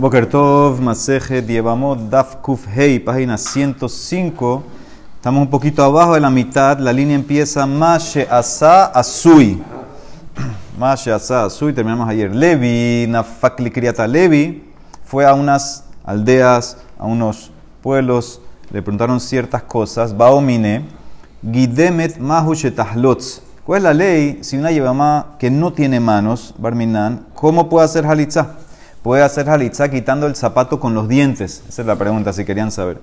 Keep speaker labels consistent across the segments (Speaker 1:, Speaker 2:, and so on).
Speaker 1: Boker Tov, Masejet, Yevamot, Daf Kuf Hei, página 105. Estamos un poquito abajo de la mitad. La línea empieza Mashe Asa Asui. Mashe Asa Asui, terminamos ayer. Levi, Nafakli Kriata Levi, fue a unas aldeas, a unos pueblos, le preguntaron ciertas cosas. Baomine, Gidemet Mahu Shetahlotz. ¿Cuál es la ley si una yevamá que no tiene manos, Barminan, cómo puede hacer halitzá? Puede hacer halitzá quitando el zapato con los dientes. Esa es la pregunta, si querían saber.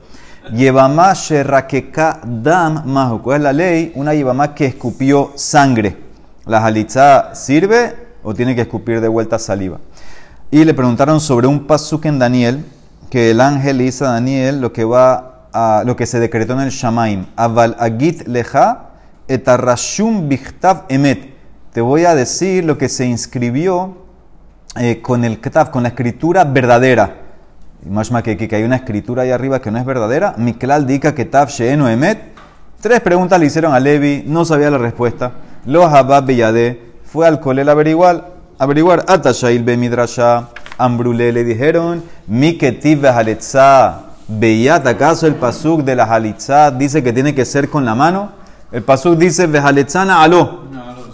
Speaker 1: Yevamá sherrakeka dam mahu. ¿Cuál es la ley? Una yevamá que escupió sangre. ¿La halitzá sirve o tiene que escupir de vuelta saliva? Y le preguntaron sobre un pasuk en Daniel, que el ángel hizo a Daniel lo que va lo que se decretó en el Shamaim. Aval agit leja etarrashum bichtav emet. Te voy a decir lo que se inscribió eh, con el ktav, con la escritura verdadera. Más que, que, hay una escritura ahí arriba que no es verdadera. Miklal dika ketav sheeno emet. Tres preguntas le hicieron a Levi, no sabía la respuesta. Los habab beyade fue al colel averiguar, averiguar. Atashail be midrasha. Ambrule le dijeron, mi ketiv behaletza. Beyat, ¿acaso el pasuk de la halitzá dice que tiene que ser con la mano? El pasuk dice, Vejaletzana aló.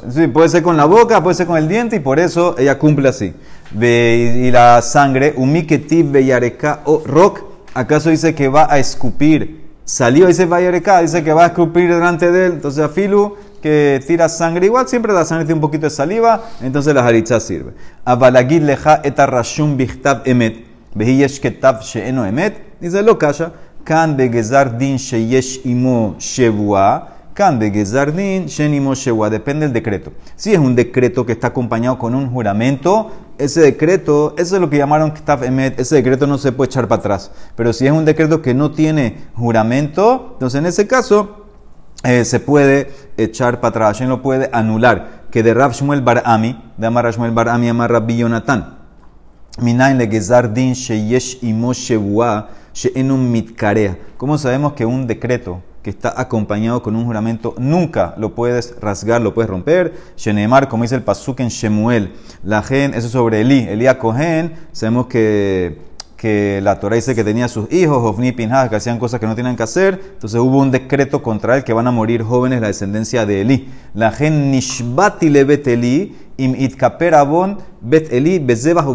Speaker 1: Sí, puede ser con la boca, puede ser con el diente, y por eso ella cumple así. y la sangre, umiketiv beyareka o rock, ¿acaso dice que va a escupir? Salió, dice beyareka, dice que va a escupir delante de él. Entonces, afilu, que tira sangre, igual siempre la sangre tiene un poquito de saliva, entonces la halitzá sirve. Abalagid leja etarrashum bichtav emet, vehiyesh ketav sheeno emet, dice lo kasha, kan begezar din sheyesh imo shevua, de Gezardin, Shenimo Shewa, depende del decreto. Si es un decreto que está acompañado con un juramento, ese decreto, eso es lo que llamaron Ktaf Emet, ese decreto no se puede echar para atrás. Pero si es un decreto que no tiene juramento, entonces en ese caso eh, se puede echar para atrás, no lo puede anular. Que de Rav Shmuel Barami, de Amar Shmuel Barami, Amar Rabbi Yonatan. Minain le Gezardin Sheyesh Imo Shewa, Sheenum Mitkarea. ¿Cómo sabemos que un decreto que está acompañado con un juramento, nunca lo puedes rasgar, lo puedes romper. Shenemar, como dice el Pasuk en Shemuel, la gen, eso es sobre Elí, Elías Cohen, sabemos que, que la Torah dice que tenía sus hijos, Ofni Pinhas, que hacían cosas que no tenían que hacer, entonces hubo un decreto contra él que van a morir jóvenes la descendencia de Elí. La gen Nishbati le bet Elí, im itkaper abon bet Elí, bezebah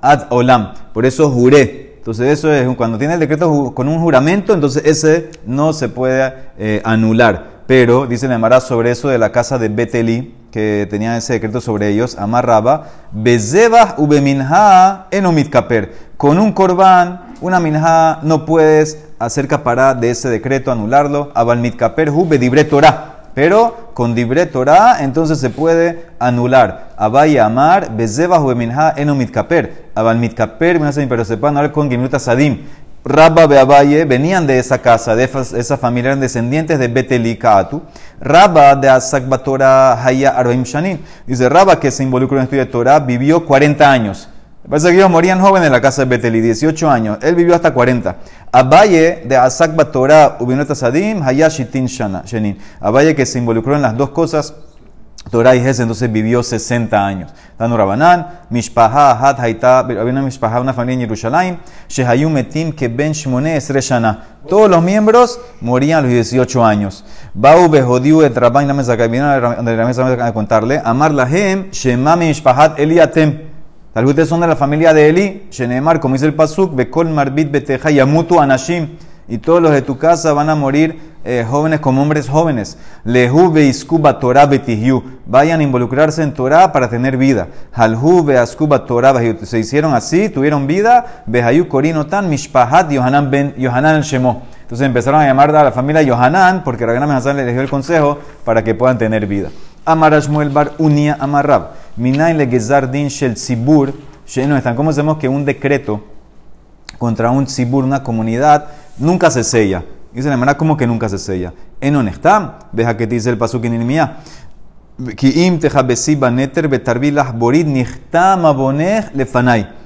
Speaker 1: ad olam. Por eso juré entonces eso es, cuando tiene el decreto con un juramento, entonces ese no se puede eh, anular. Pero, dice Nemara sobre eso de la casa de Beteli, que tenía ese decreto sobre ellos, amarraba, Bezeba ubeminha enomit kaper. Con un corbán, una minja, no puedes hacer capará de ese decreto, anularlo. Abalmit kaper hu bedibre Torah. Pero con Dibre Torah, entonces se puede anular. Abaya Amar, Bezeba Jueminha, Eno Mitkaper. Abal Mitkaper, puede anular con Gimnuta Sadim. Rabba Beabaye venían de esa casa, de esa familia, eran descendientes de Beteli Kaatu. Rabba de Asakbatora Haya Arbaim Shanin. Dice Rabba que se involucró en el estudio de Torah, vivió 40 años. Parece que ellos morían jóvenes en la casa de Beteli, 18 años. Él vivió hasta 40. Abaye de Asak Batorah, Ubinot Sadim, Hayashitin Shenin. Abaye que se involucró en las dos cosas, Torah y Jes, entonces vivió 60 años. Danu Rabanán, Mishpaha, Hat Haita, había una Mishpaha, una familia en Jerusalén, Shehayum Metim, que Ben Shmone Esreshana. Todos los miembros morían a los 18 años. Bau Behodiu et Rabban, la mesa que viene a contarle, Amar Lahem, Shemami Mishpahat Eliatem. Tal vez ustedes son de la familia de Eli, Shenemar, como dice el Pasuk, Bekol Marbit Beteja Yamutu Anashim. Y todos los de tu casa van a morir eh, jóvenes como hombres jóvenes. Lehu Beiskuba Torah Betihyu. Vayan a involucrarse en Torah para tener vida. Halhu Beaskuba Torah Se hicieron así, tuvieron vida. Behayu Korinotan Mishpahat Yohanan Ben Yohanan el Shemo. Entonces empezaron a llamar a la familia Yohanan, porque Ragnar Hassan les dio el consejo para que puedan tener vida. Amarashmuel Bar Unia Amarrab. Minain le din shel están. ¿Cómo sabemos que un decreto contra un tzibur, una comunidad, nunca se sella? Dice la manera como que nunca se sella. En está, deja que te dice el pasuk en Irmía.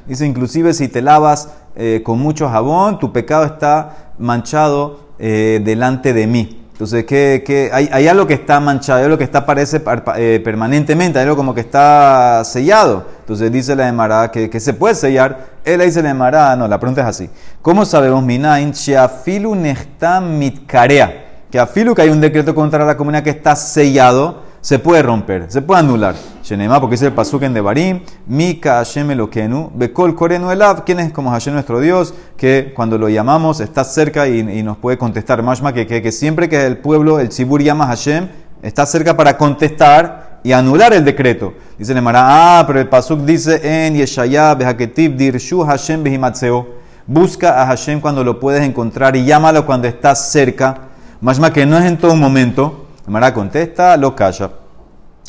Speaker 1: Dice inclusive si te lavas eh, con mucho jabón, tu pecado está manchado eh, delante de mí. Entonces, que, hay, hay, algo que está manchado, hay algo que está parece eh, permanentemente, hay algo como que está sellado. Entonces dice la Emara que, que se puede sellar. Él dice la Emara, no, la pregunta es así. ¿Cómo sabemos, Minain, Sheafilu Nechtam Mitkarea? Que afilu que hay un decreto contra la comunidad que está sellado, se puede romper, se puede anular. Shenema, porque dice el pasuk en Devarim, Mika Hashem Elokenu, Bekol Korenu Elav, ¿quién es como Hashem nuestro Dios? Que cuando lo llamamos está cerca y, nos puede contestar. Mashma, que, que, siempre que el pueblo, el Tzibur llama a Hashem, está cerca para contestar y anular el decreto. Dice Nemara, ah, pero el pasuk dice en Yeshaya, Behaketiv, Dirshu Hashem Behimatseo. Busca a Hashem cuando lo puedes encontrar y llámalo cuando estás cerca. Mashma que no es en todo momento. Mara contesta, lo calla.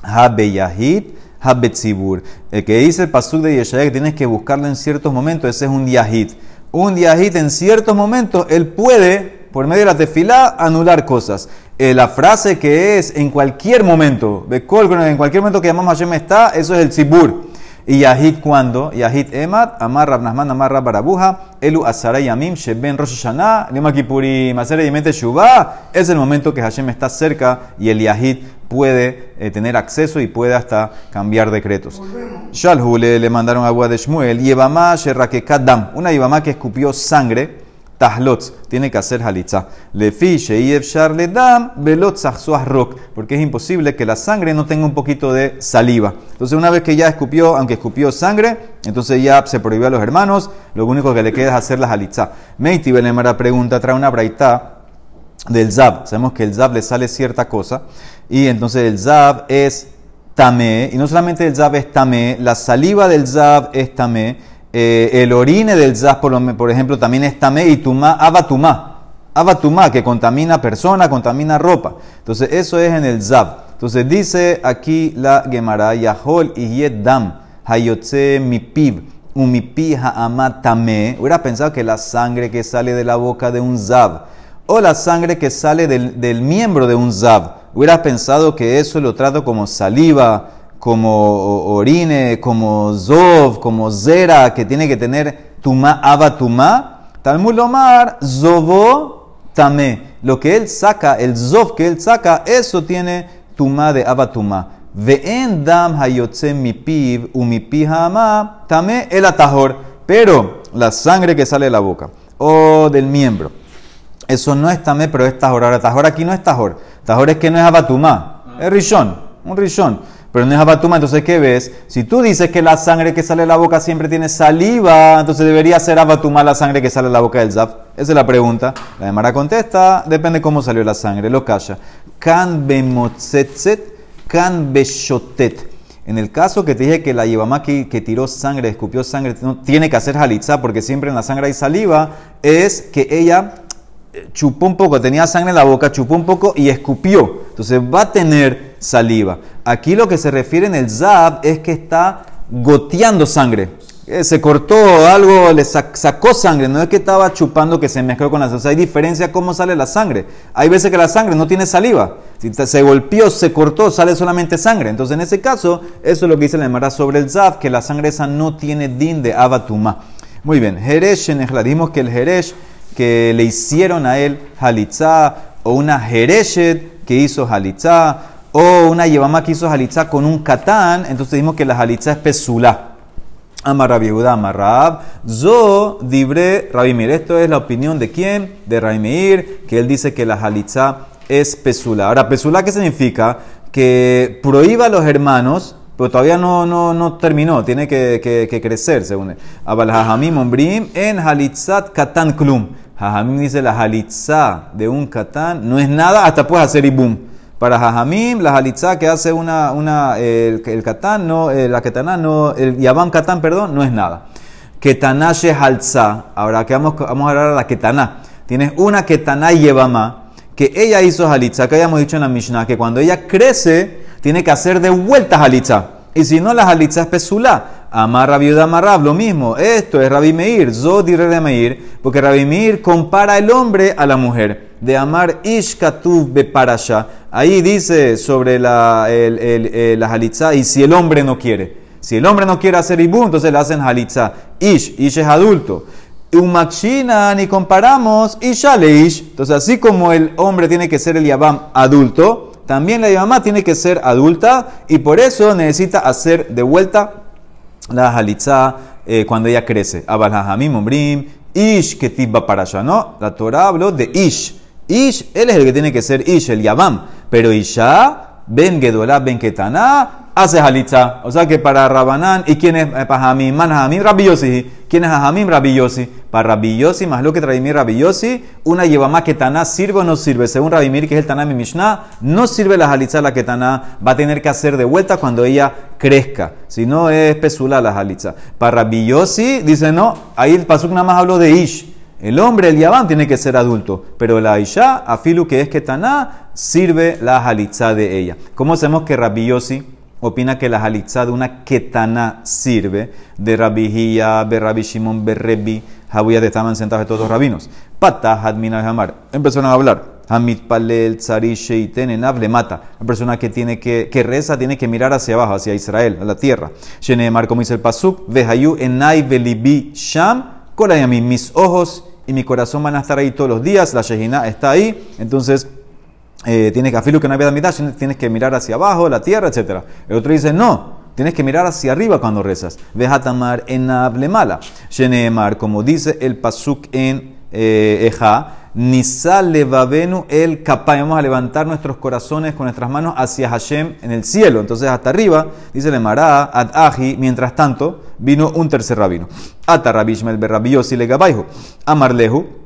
Speaker 1: Habeyahid, Habetzibur. El que dice el pasuk de Yeshaya que tienes que buscarlo en ciertos momentos, ese es un yahid. Un yahid en ciertos momentos, él puede, por medio de la tefilá, anular cosas. Eh, la frase que es en cualquier momento, en cualquier momento que llamamos Hashem está, eso es el tzibur. Y Yahid cuando, Yahid Emat, Amar Rab Nahman, Amar Rab Barabuja, Elu Azara Yamim, Sheben Rosh Hashanah, Lima Kippurim, Aser Yemete Shubá, es el momento que Hashem está cerca y el Yahid puede eh, tener acceso y puede hasta cambiar decretos. Shalhule le mandaron agua de Shmuel, Yevamá Sherrakekadam, una Yevamá que escupió sangre, Tahlots, tiene que hacer halitza. Le fiche y le dam velot rock, porque es imposible que la sangre no tenga un poquito de saliva. Entonces, una vez que ya escupió, aunque escupió sangre, entonces ya se prohibió a los hermanos, lo único que le queda es hacer la halitza. Meiti Belemara pregunta, trae una braita del Zab. Sabemos que el Zab le sale cierta cosa, y entonces el Zab es tamé, y no solamente el Zab es tamé, la saliva del Zab es tamé eh, el orine del zaz, por, ejemplo, también es tamé y tumá, abatumá. Abatumá, que contamina persona, contamina ropa. Entonces, eso es en el zab. Entonces, dice aquí la Gemara, Yahol y dam, hayotze mipiv, umipi ha'amatame. Hubiera pensado que la sangre que sale de la boca de un zab, o la sangre que sale del, miembro de un zab, hubiera pensado que eso lo trato como saliva, como orine, como zov, como zera, que tiene que tener tuma, ava tuma, Talmud Lomar, zovo tame. Lo que él saca, el zov que él saca, eso tiene tuma de ava tuma. Ve'en dam hayotze mi piv, mi pijama, tame el atajor. Pero la sangre que sale de la boca o del miembro, eso no es tame, pero es tajor. Ahora, tajor aquí no es tajor. Tajor es que no es abatumá, es rishon, un rishon pero no es abatuma, entonces ¿qué ves? Si tú dices que la sangre que sale de la boca siempre tiene saliva, entonces debería ser abatuma la sangre que sale de la boca del zaf. Esa es la pregunta. La Mara contesta, depende cómo salió la sangre, lo calla. Kan bemotzetzet, kan beshotet. En el caso que te dije que la yevamá que, tiró sangre, escupió sangre, no, tiene que hacer halitza porque siempre en la sangre hay saliva, es que ella eh, chupó un poco, tenía sangre en la boca, chupó un poco y escupió. Entonces va a tener saliva. Aquí lo que se refiere en el zab es que está goteando sangre. Eh, se cortó algo, le sacó sangre, no es que estaba chupando que se mezcló con la sangre. hay diferencia cómo sale la sangre. Hay veces que la sangre no tiene saliva. Si se golpeó, se cortó, sale solamente sangre. Entonces, en ese caso, eso es lo que dice la Emara sobre el zab, que la sangre esa no tiene din de abatuma. Muy bien, Jeresh en dimos que el Jeresh que le hicieron a él halitzá, o una Jereshet que hizo halitzá, o una Yevamá que hizo halitzá con un katán, entonces dijimos que la halitzá es. Amarrab Yehuda, Amarrab, Zo, Dibre, Rabimir. Esto es la opinión de quién? De Rabimir, que él dice que la halitzá es pesula. Ahora, pesula, ¿qué significa? Que prohíba a los hermanos, pero todavía no, no, no terminó, tiene que, que, crecer, según él. Abal Hajamim Ombrim en halitzat katan klum. Hajamim dice la halitzá de un katán no es nada, hasta puedes hacer ibum. Para Jajamim, la halitzá que hace una, una el, el katán, no, eh, la ketaná, no, el yabam katán, perdón, no es nada. Ketaná shehalza. Ahora que vamos, vamos a hablar de la ketaná. Tienes una ketaná yebama que ella hizo halitzá, que habíamos dicho en la Mishnah, que cuando ella crece, tiene que hacer de vuelta halitzá. Y si no, la halitzá es pesulá. Amar viuda Amarrab, lo mismo. Esto es Rabbi Meir, Zodi de Meir, porque Rabbi Meir compara el hombre a la mujer. De Amar Ish Katuv Beparasha. Ahí dice sobre la, el, el, la halitzá, y si el hombre no quiere. Si el hombre no quiere hacer ibú, entonces le hacen halitzá. Ish, Ish es adulto. Umakshinan y comparamos y Shaleish. Entonces, así como el hombre tiene que ser el Yabam adulto, también la Yabamá tiene que ser adulta y por eso necesita hacer de vuelta la Halitza eh, cuando ella crece. Abalhajamim Ombrim, Ish Ketibba para allá, ¿no? La Torah habló de Ish. Ish, él es el que tiene que ser Ish, el Yabam. Pero Isha, Ben Gedolá, Ben Ketaná, hace halitza. O sea que para Rabanán, ¿y quién es eh, para Hamim? Man Hamim, Rabbi ¿Quién es Hamim? Rabbi Para Rabbi más lo que Rabimir Rabbi una lleva más que Taná, ¿sirve o no sirve? Según Rabimir, que es el Taná mi Mishnah, no sirve la halitza la que Taná va a tener que hacer de vuelta cuando ella crezca. Si no es pesula la halitza. Para Rabbi dice no, ahí el pasuk nada más habló de Ish. El hombre, el Yaván, tiene que ser adulto, pero la Isha, afilu que es que Taná, sirve la halitza de ella. ¿Cómo sabemos que Rabbi opina que la halitzá de una ketana sirve de Rabbi de Rabbi Shimon, de Rebi, de estaban sentados de todos los rabinos. Patah Hadmina Hamar. Empezaron a hablar. Hamid Palel, Tzari, Sheiten, Enav, le mata. La persona que, tiene que, que reza tiene que mirar hacia abajo, hacia Israel, a la tierra. Sheneemar, como dice el Pasuk, Vehayu, Enai, Velibi, Sham, Kolayami, mis ojos y mi corazón van a estar ahí todos los días. La Shejina está ahí. Entonces, eh, tienes que afilu que no había mitad, tienes que mirar hacia abajo, la tierra, etc. El otro dice, no, tienes que mirar hacia arriba cuando rezas. Vejatamar en mala. Sheneemar, como dice el pasuk en eh, Eja, Nisa levavenu el kapay. Vamos a levantar nuestros corazones con nuestras manos hacia Hashem en el cielo. Entonces, hasta arriba, dice le Mará, ad aji. Mientras tanto, vino un tercer rabino. Ata rabishmel berrabiosi le gabayhu. Amarlehu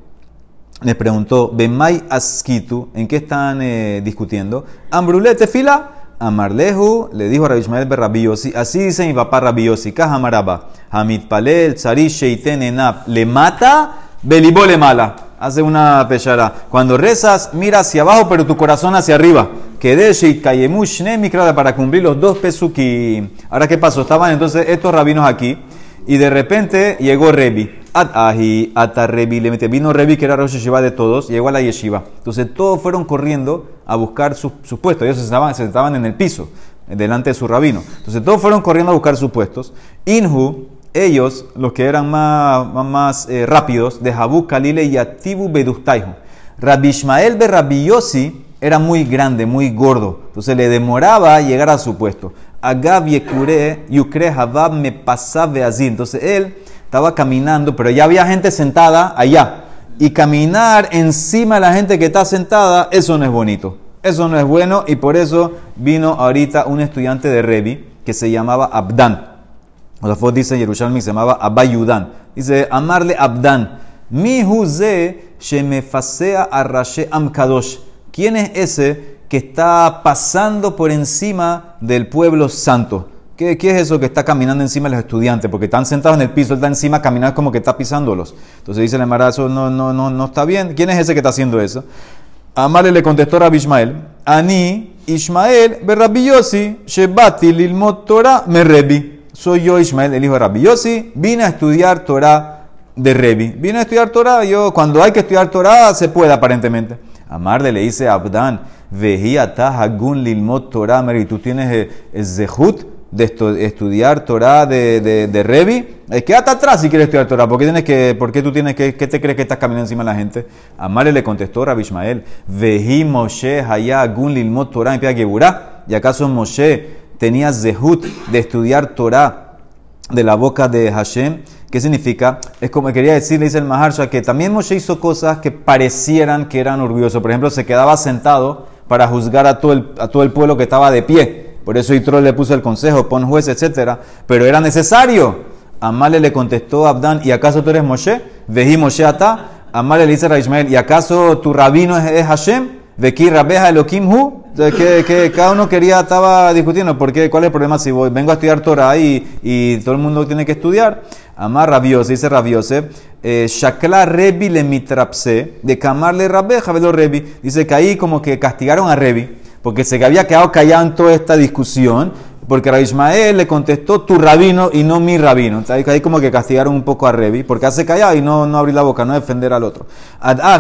Speaker 1: les preguntó, Bemay Askitu, ¿en qué están eh, discutiendo? Ambrulete fila, Amarlehu, le dijo a Rabbi Berrabiosi, así dice mi papá Rabiosi, Kahamaraba, Hamid Palel, Enab, le mata, Belibó le mala. Hace una pechara. Cuando rezas, mira hacia abajo, pero tu corazón hacia arriba. Que de Sheit Kayemush para cumplir los dos pesuki. Ahora, ¿qué pasó? Estaban entonces estos rabinos aquí, y de repente llegó Rebi. At ahi, Rebi, le mete. Vino Rebi, que era Rosh Yeshiva de todos, llegó a la Yeshiva. Entonces todos fueron corriendo a buscar sus su puestos. Ellos se estaban, se estaban en el piso, delante de su rabino. Entonces todos fueron corriendo a buscar sus puestos. Inhu, ellos, los que eran más, más, eh, rápidos, de Jabu, Kalile y Atibu Bedustaihu. Rabbi Ishmael de Rabbi Yossi era muy grande, muy gordo. Entonces le demoraba llegar a su puesto. Yekure, Yukre Habab me pasaba así. Entonces él estaba caminando, pero ya había gente sentada allá. Y caminar encima de la gente que está sentada, eso no es bonito. Eso no es bueno y por eso vino ahorita un estudiante de Revi que se llamaba Abdan. O dice Jerusalén se llamaba Abayudan. Dice, amarle Abdan. Mi huze shemefasea arrashe amkadosh. ¿Quién es ese que está pasando por encima del pueblo santo? ¿Qué, es eso que está caminando encima de los estudiantes? Porque están sentados en el piso, él está encima caminando como que está pisándolos. Entonces dice el embarazo, no, no, no, no está bien. ¿Quién es ese que está haciendo eso? Amale le contestó a Ishmael, Ani Ishmael berrabi Yossi, Shebati lilmot Torah me Soy yo Ishmael, el hijo de Rabbi vine a estudiar Torah de Rebi. Vine a estudiar Torah, yo cuando hay que estudiar Torah se puede aparentemente. Amarle le dice a Abdan, Vejiata Hagun lilmot Torah y tú tienes el eh, Zehut de estudiar Torah de, de, de Revi, es quédate atrás si quieres estudiar Torah. ¿Por qué, tienes que, por tú tienes que, qué te crees que estás caminando encima de la gente? Amale le contestó Rabbi Ishmael, Vehi Moshe Haya Gun Lilmot Torah en ¿Y acaso Moshe tenía zehut de estudiar Torah de la boca de Hashem? ¿Qué significa? Es como quería decir, dice el Maharsha, que también Moshe hizo cosas que parecieran que eran orgullosos. Por ejemplo, se quedaba sentado para juzgar a todo el, a todo el pueblo que estaba de pie. Por eso Yitro le puso el consejo, pon juez, etc. Pero era necesario. Amale le contestó a Abdán, ¿y acaso tú eres Moshe? Vejí Moshe ata. Amale le dice a Ismael, ¿y acaso tu rabino es, Hashem? Veki Rabeja Elohim Hu. Que, que, cada uno quería, estaba discutiendo, ¿por qué? ¿cuál es el problema si voy, vengo a estudiar Torah y, y todo el mundo tiene que estudiar? Amar Rabiose, dice Rabiose, eh, Shakla Rebi le mitrapse, de camarle Rabeja velo Rebi. Dice que ahí como que castigaron a Rebi porque se había quedado callado en toda esta discusión, porque Rabbi Ismael le contestó tu rabino y no mi rabino. Entonces, ahí como que castigaron un poco a Revi, porque hace callado y no, no abrir la boca, no defender al otro.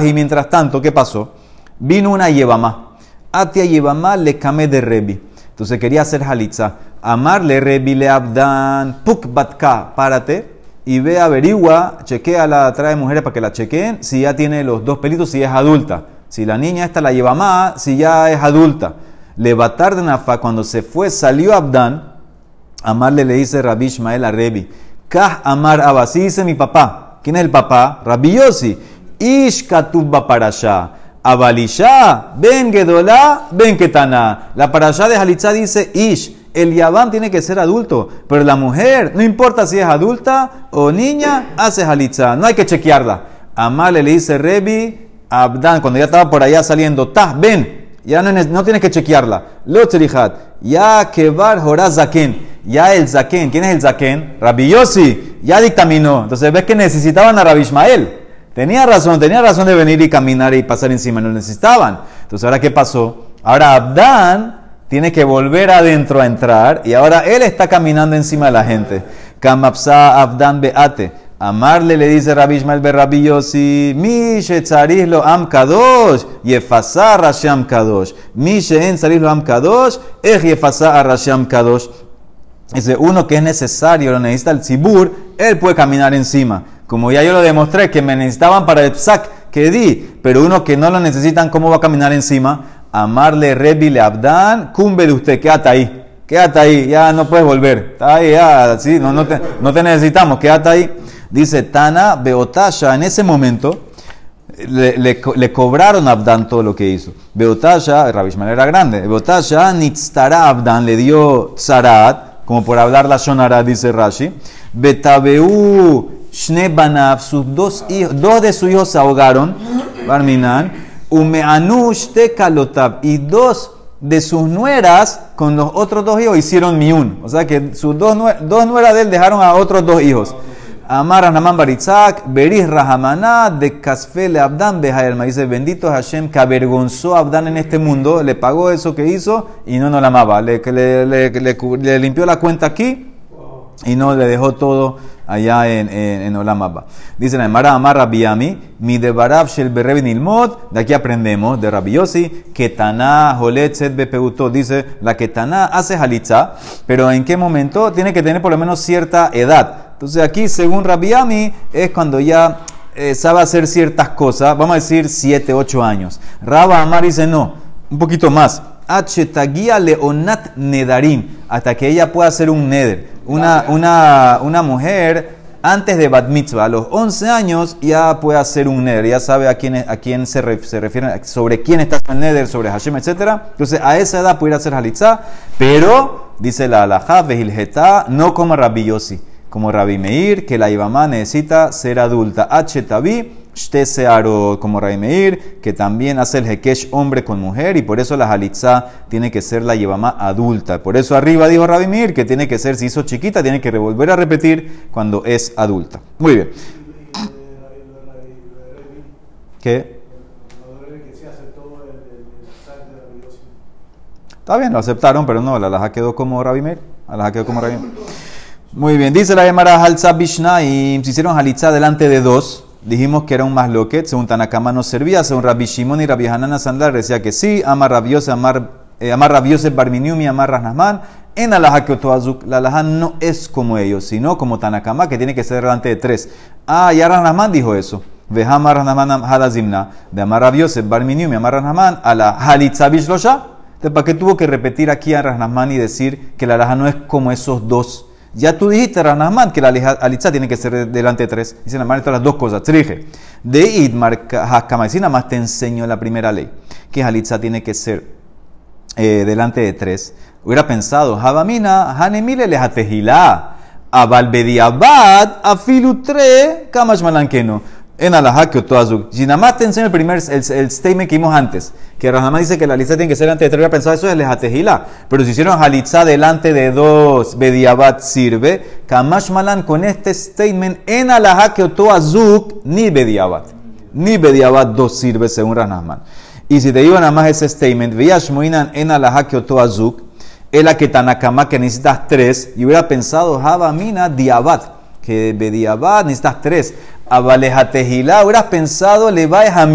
Speaker 1: y mientras tanto, ¿qué pasó? Vino una yevamá. Atia yevamá le camé de Revi. Entonces quería hacer halitza. Amarle Revi le abdan, puk batka, párate y ve, averigua, chequea la trae mujeres para que la chequeen si ya tiene los dos pelitos, si es adulta. Si la niña esta la lleva más, si ya es adulta. Le de Nafa, cuando se fue, salió Abdán. Amarle le dice Rabbi Ishmael a Rebi. Kah Amar Abba, así dice mi papá. ¿Quién es el papá? Rabbi Yossi. Ish Katubba para allá. Abalisha, ben Gedolá, ben Ketana. La para allá de Halitzá dice Ish. El Yabam tiene que ser adulto, pero la mujer, no importa si es adulta o niña, hace Halitzá. No hay que chequearla. Amarle le dice Rebi, Abdan, cuando ya estaba por allá saliendo, ta, ven, ya no, no tienes que chequearla. Lo ya kebar joraz zaken, ya el zaken, ¿quién es el zaken? Rabbi Yossi, ya dictaminó. Entonces ves que necesitaban a Rabbi Ismael. Tenía razón, tenía razón de venir y caminar y pasar encima, no necesitaban. Entonces ahora qué pasó? Ahora Abdan tiene que volver adentro a entrar y ahora él está caminando encima de la gente. Kamapsa Abdan beate. Amarle le dice Rabbi Ishmael Berrabi Yossi, mi shetzarih lo am kadosh, yefasar rasham kadosh. Mi en tzarih lo am kadosh, ej yefasar rasham kadosh. Dice, uno que es necesario, lo necesita el tzibur, él puede caminar encima. Como ya yo lo demostré, que me necesitaban para el psak que di, pero uno que no lo necesitan, ¿cómo va a caminar encima? Amarle Rebi le abdan, cumbe de usted, quédate ahí. Quédate ahí, ya no puedes volver. Está ahí, ya, sí, no, te, necesitamos, quédate ahí. Dice Tana Beotasha, en ese momento le, cobraron a Abdan todo lo que hizo. Beotasha, Rabbi era grande. Beotasha, Nitztara Abdan le dio Tzarat, como por hablar la Shonara, dice Rashi. Betabeu Shnebanav, sus dos hijos, dos de sus hijos se ahogaron, Barminan. Umeanu Kalotab, y dos de sus nueras con los otros dos hijos hicieron miun. O sea que sus dos, dos nueras de él dejaron a otros dos hijos. Amar Naman Baritzak, Beris Rahamana, de Kasfele Abdan Behaelma. Dice, bendito Hashem que avergonzó a Abdan en este mundo, le pagó eso que hizo y no nos la amaba. Le, le, le, limpió la cuenta aquí y no le dejó todo allá en, en, en. Dice la Emara Amar Rabiami, mi de Barab Shel Berebin Ilmod, de aquí aprendemos, de Rabiosi, que Taná Jolet Set Bepeuto, dice, la que Taná hace halitza, pero en qué momento tiene que tener por lo menos cierta edad. Entonces aquí, según Rabiami, es cuando ya eh, sabe hacer ciertas cosas, vamos a decir 7, 8 años. Rabba Amar dice no, un poquito más. H leonat nedarim, hasta que ella pueda hacer un neder. Una, una, una mujer antes de bat mitzvah, a los 11 años, ya puede hacer un neder, ya sabe a quién, a quién se, refiere, sobre quién está el neder, sobre Hashem, etc. Entonces, a esa edad puede hacer halitzah, pero, dice la alajá, vejiljetá, no como Rabbi Yossi como Rabbi Meir, que la Ibamá necesita ser adulta. H tabi, searo, como Rabbi Meir, que también hace el hekesh hombre con mujer, y por eso la halitzá tiene que ser la Ibamá adulta. Por eso arriba dijo Rabbi Meir que tiene que ser, si hizo chiquita, tiene que volver a repetir cuando es adulta. Muy bien. ¿Qué? Está bien, lo aceptaron, pero no, la laja quedó como. La laja quedó como Rabbi Meir. Muy bien, dice la Gemara Halza Bishnaim, se hicieron halitza delante de dos, dijimos que era un masloquet, según Tanakama no servía, según Rabbi Shimon y Rabbi Hanana Sandlar decía que sí, amar rabiose, amar, eh, amar rabiose barminium y amar rasnasman, en alaha que la alaha no es como ellos, sino como Tanakama, que tiene que ser delante de tres. Ah, ya Rasnasman dijo eso. Vejamar Rasnasman hadazimna, de amar rabiose barminium y amar rasnasman, a la halitza bishlosha. Entonces, ¿para qué tuvo que repetir aquí a Rasnasman y decir que la alaha no es como esos dos? Ya tú dijiste, Ranahman, que la alitza tiene que ser delante de tres. Dice la madre las dos cosas. Trije. De Idmar Hakamacina más te enseño la primera ley, que alitza tiene que ser eh, delante de tres. Hubiera pensado, Habamina, Hanemile lejatejilá, Abalbediabad, Afilutre, Kamash Malankeno en alajá que nada más te enseño el primer, el, statement que vimos antes, que Rahama dice que la lista tiene que ser antes de tres, pensado eso es lejatejila. Pero si hicieron halitza delante de dos, bediabat sirve, kamash malan con este statement, en alajá que azul, ni bediabat. Ni bediabat dos sirve según Rahman. Y si te digo nada más ese statement, veías moinan en alajá que azul, es la que que necesitas tres, y hubiera pensado, mina diabat que bediabat necesitas tres. Abalejatejilá, hubieras pensado le va a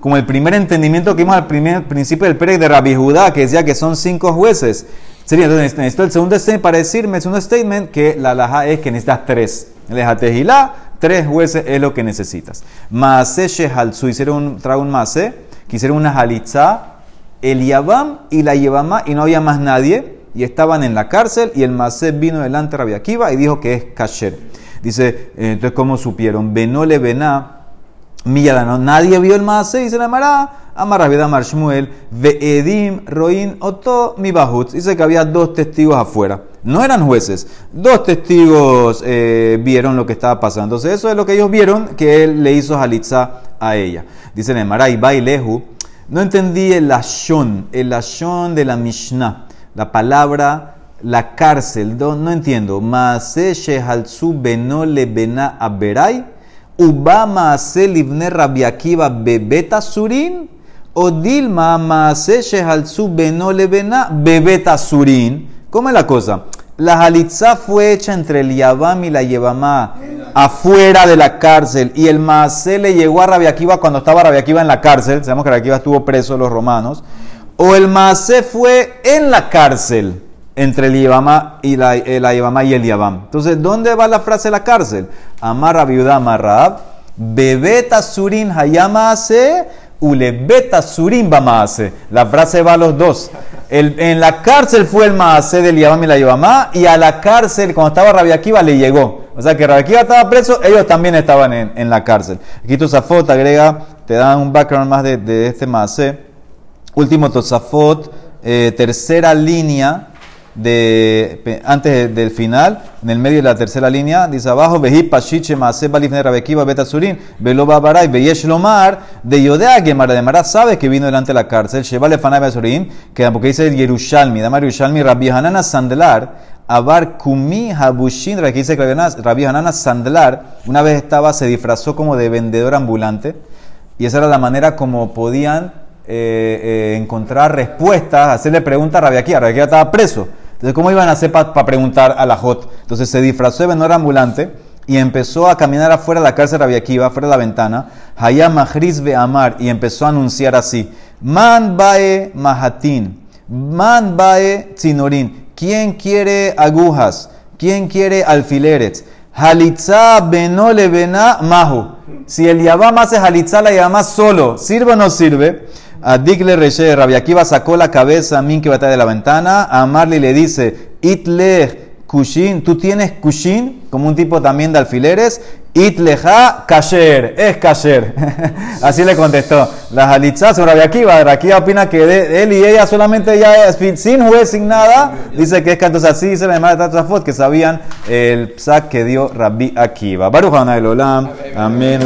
Speaker 1: como el primer entendimiento que vimos al primer principio del Pérez de Rabbi Judá, que decía que son cinco jueces. Sería, entonces necesito el segundo statement para decirme, el segundo statement, que la laja es que necesitas tres. Lejatejilá, tres jueces es lo que necesitas. Maase Shehalzu, hicieron un, trago un maase, quisieron una jalitza, el Yabam y la Yebamá, y no había más nadie, y estaban en la cárcel, y el maase vino delante de Rabbi Akiva y dijo que es kasher. Dice, eh, entonces, ¿cómo supieron? Benole bená, no nadie vio el maase, dice la Mará, Amar Rabbi Amar Shmuel, Ve'edim Roin Oto Mi Bahut. Dice que había dos testigos afuera. No eran jueces. Dos testigos eh, vieron lo que estaba pasando. Entonces, eso es lo que ellos vieron que él le hizo Jalitza a ella. Dice y Bailehu. No entendí el ashon, el ashon de la Mishnah. La palabra, la cárcel. No, no entiendo. Maase Shehalzu Benole Bena Aberai. Uba Maase Livne Rabiakiva Bebeta Surin. O Dilma Maase Shehalzu Benole Bena Bebeta Surin. ¿Cómo es la cosa? La halitzá fue hecha entre el Yabam y la Yebamá afuera de la cárcel y el Maasé le llegó a Rabiakiva cuando estaba Rabiakiva en la cárcel. Sabemos que Rabiakiva estuvo preso los romanos. O el Maasé fue en la cárcel entre el Yebamá y la, eh, y el Yabam. Entonces, ¿dónde va la frase de la cárcel? Amar Rabiudá Marrab, Bebeta Surin Hayama Ulebeta Surim Maase. La frase va a los dos. en la cárcel fue el Maase del Yabam y la Yabamá, y a la cárcel, cuando estaba Rabbi Akiva, le llegó. O sea que Rabbi Akiva estaba preso, ellos también estaban en, la cárcel. Aquí Tosafot agrega, te da un background más de, este Maase. Último Tosafot, eh, tercera línea de, antes del final, en el medio de la tercera línea, dice abajo, Vehi Pashiche Maaseba Lifne Rabekiva Beta Surin, Velo Babaray, Veyesh Lomar, de Yodea Gemara de Mara sabe que vino delante de la cárcel, Shebale Fanay Surin, que porque dice Yerushalmi, Damar Yerushalmi, Rabbi Hanana Sandlar, Abar Kumi Habushin, que dice Rabbi Hanana Sandlar, una vez estaba, se disfrazó como de vendedor ambulante, y esa era la manera como podían eh, eh, encontrar respuestas, hacerle preguntas a Akiva. Rabbi estaba preso. Entonces, ¿cómo iban a hacer para preguntar a la Jot? Entonces se disfrazó de vendedor ambulante y empezó a caminar afuera de la cárcel de Akiva, afuera de la ventana. Hayam Mahriz Amar y empezó a anunciar así: Man bae mahatin, man bae tzinorin. ¿Quién quiere agujas? ¿Quién quiere alfileres? Halitza benole bena mahu. Si el Yabam hace halitza, la Yabam solo, ¿sirve o no sirve? A Digle Reshe, Rabbi Akiva sacó la cabeza a Min que de la ventana. A Marley le dice, Itle Kushin, tú tienes Kushin, como un tipo también de alfileres. Itleja Kasher, es Kasher. Así le contestó. La Halitzá sobre Rabbi Akiva. Rabbi Akiva opina que de, él y ella solamente ya es sin juez, sin nada. Dice que es que entonces así dice la hermana de Tatzafot que sabían el psak que dio Rabbi Akiva. Baruch Olam. Amén.